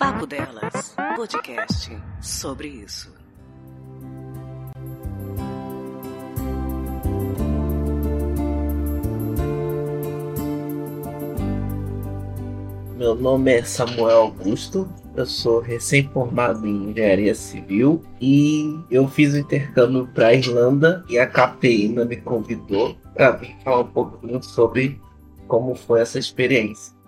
Papo Delas, podcast sobre isso. Meu nome é Samuel Augusto, eu sou recém-formado em engenharia civil e eu fiz o intercâmbio para a Irlanda e a CAPEINA me convidou para vir falar um pouquinho sobre como foi essa experiência.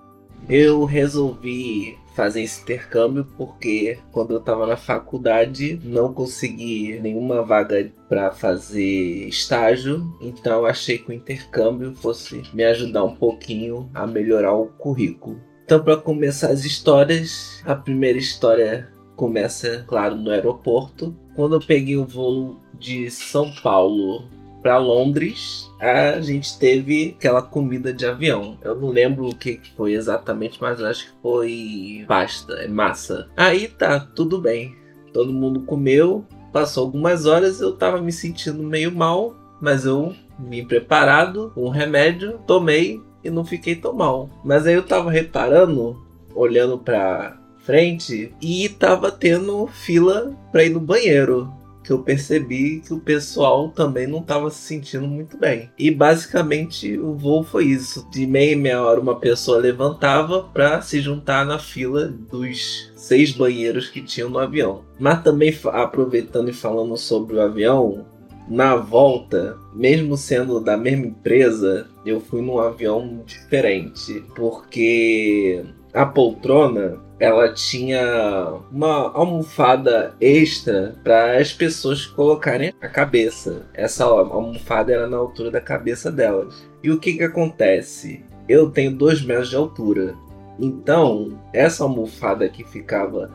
Eu resolvi fazer esse intercâmbio porque quando eu estava na faculdade não consegui nenhuma vaga para fazer estágio, então achei que o intercâmbio fosse me ajudar um pouquinho a melhorar o currículo. Então, para começar as histórias, a primeira história começa, claro, no aeroporto. Quando eu peguei o voo de São Paulo para Londres, a gente teve aquela comida de avião. Eu não lembro o que foi exatamente, mas acho que foi pasta, é massa. Aí tá, tudo bem. Todo mundo comeu. Passou algumas horas, eu tava me sentindo meio mal, mas eu vim preparado, um remédio, tomei e não fiquei tão mal. Mas aí eu tava reparando, olhando pra frente, e tava tendo fila pra ir no banheiro. Que eu percebi que o pessoal também não estava se sentindo muito bem. E basicamente o voo foi isso. De meia em meia hora uma pessoa levantava para se juntar na fila dos seis banheiros que tinham no avião. Mas também aproveitando e falando sobre o avião, na volta, mesmo sendo da mesma empresa, eu fui num avião diferente, porque a poltrona ela tinha uma almofada extra para as pessoas colocarem a cabeça. Essa almofada era na altura da cabeça delas. E o que que acontece? Eu tenho dois metros de altura, então essa almofada que ficava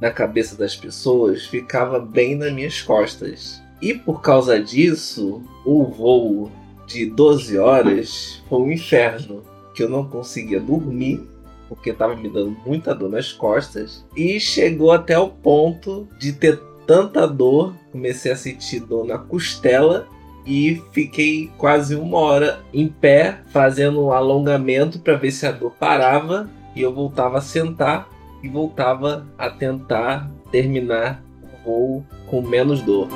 na cabeça das pessoas ficava bem nas minhas costas. E por causa disso, o voo de 12 horas foi um inferno, que eu não conseguia dormir porque estava me dando muita dor nas costas e chegou até o ponto de ter tanta dor, comecei a sentir dor na costela e fiquei quase uma hora em pé fazendo um alongamento para ver se a dor parava e eu voltava a sentar e voltava a tentar terminar o voo com menos dor.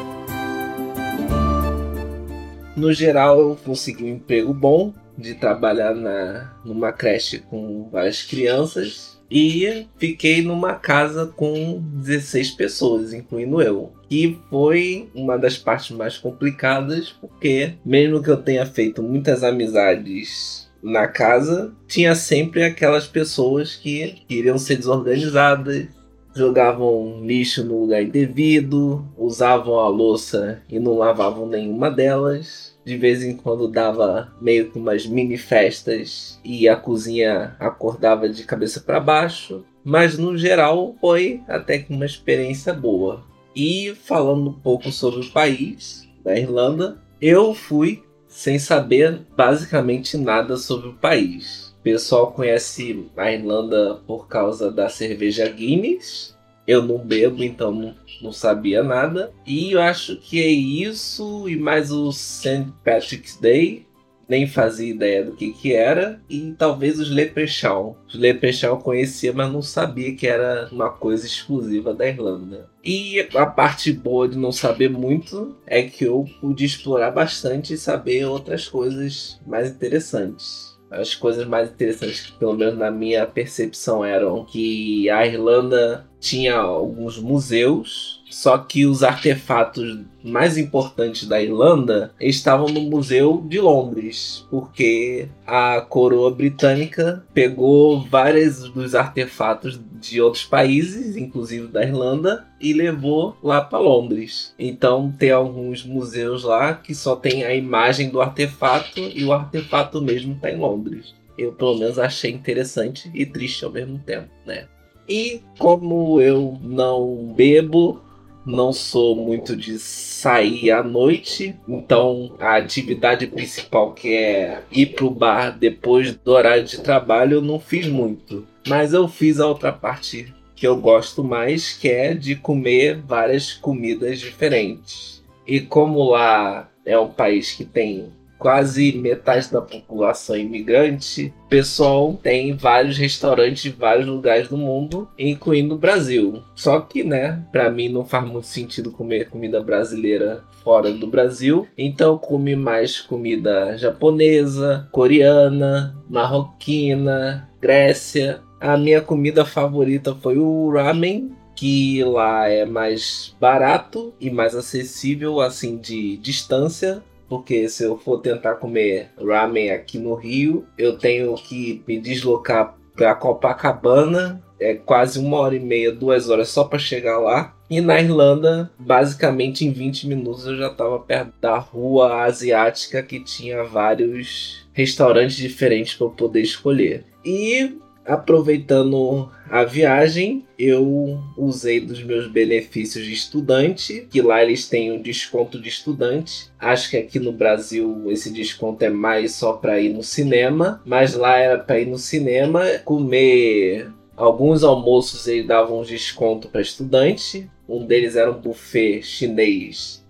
No geral, eu consegui um emprego bom de trabalhar na, numa creche com várias crianças e fiquei numa casa com 16 pessoas, incluindo eu. E foi uma das partes mais complicadas, porque mesmo que eu tenha feito muitas amizades na casa, tinha sempre aquelas pessoas que queriam ser desorganizadas, jogavam lixo no lugar indevido, usavam a louça e não lavavam nenhuma delas. De vez em quando dava meio que umas mini festas e a cozinha acordava de cabeça para baixo. Mas no geral foi até que uma experiência boa. E falando um pouco sobre o país, da Irlanda, eu fui sem saber basicamente nada sobre o país. O pessoal conhece a Irlanda por causa da cerveja Guinness. Eu não bebo, então não, não sabia nada. E eu acho que é isso e mais o St. Patrick's Day. Nem fazia ideia do que que era. E talvez os Leprechaun. Os Leprechaun conhecia, mas não sabia que era uma coisa exclusiva da Irlanda. E a parte boa de não saber muito é que eu pude explorar bastante e saber outras coisas mais interessantes as coisas mais interessantes, que pelo menos na minha percepção, eram que a Irlanda tinha alguns museus, só que os artefatos mais importantes da Irlanda estavam no Museu de Londres, porque a coroa britânica pegou vários dos artefatos de outros países, inclusive da Irlanda, e levou lá para Londres. Então tem alguns museus lá que só tem a imagem do artefato e o artefato mesmo está em Londres. Eu pelo menos achei interessante e triste ao mesmo tempo, né? E como eu não bebo, não sou muito de sair à noite, então a atividade principal que é ir pro bar depois do horário de trabalho eu não fiz muito. Mas eu fiz a outra parte que eu gosto mais, que é de comer várias comidas diferentes. E como lá é um país que tem quase metade da população imigrante, o pessoal tem vários restaurantes em vários lugares do mundo, incluindo o Brasil. Só que, né, para mim não faz muito sentido comer comida brasileira fora do Brasil, então comi mais comida japonesa, coreana, marroquina, Grécia. A minha comida favorita foi o ramen, que lá é mais barato e mais acessível, assim, de distância. Porque se eu for tentar comer ramen aqui no Rio, eu tenho que me deslocar para Copacabana. É quase uma hora e meia, duas horas só para chegar lá. E na Irlanda, basicamente em 20 minutos eu já estava perto da rua asiática que tinha vários restaurantes diferentes para eu poder escolher. E aproveitando a viagem, eu usei dos meus benefícios de estudante, que lá eles têm um desconto de estudante. Acho que aqui no Brasil esse desconto é mais só para ir no cinema, mas lá era para ir no cinema, comer alguns almoços eles davam um desconto para estudante. Um deles era um buffet chinês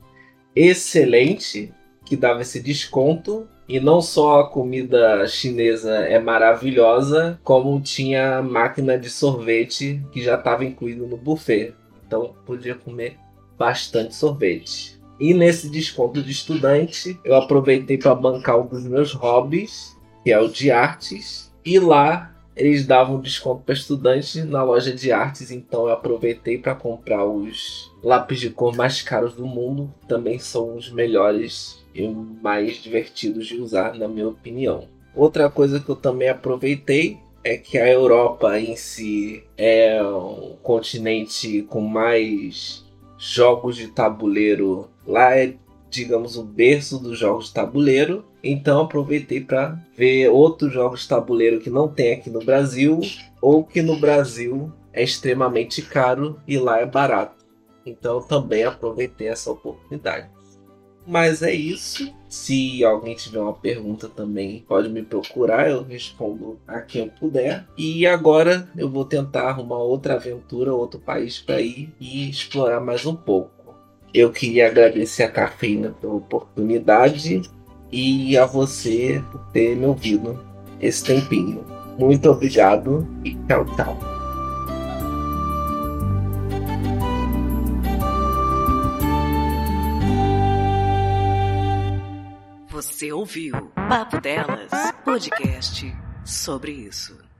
excelente que dava esse desconto e não só a comida chinesa é maravilhosa, como tinha máquina de sorvete que já estava incluído no buffet. Então podia comer bastante sorvete. E nesse desconto de estudante, eu aproveitei para bancar um dos meus hobbies, que é o de artes. E lá eles davam desconto para estudantes na loja de artes, então eu aproveitei para comprar os lápis de cor mais caros do mundo. Também são os melhores e mais divertidos de usar, na minha opinião. Outra coisa que eu também aproveitei é que a Europa em si é um continente com mais jogos de tabuleiro. Lá é, digamos, o berço dos jogos de tabuleiro. Então aproveitei para ver outros jogos de tabuleiro que não tem aqui no Brasil ou que no Brasil é extremamente caro e lá é barato. Então também aproveitei essa oportunidade. Mas é isso. Se alguém tiver uma pergunta também, pode me procurar, eu respondo a quem eu puder. E agora eu vou tentar arrumar outra aventura, outro país para ir e explorar mais um pouco. Eu queria agradecer a cafeína pela oportunidade e a você por ter me ouvido esse tempinho. Muito obrigado e tchau, tchau. Você ouviu Papo Delas, podcast sobre isso.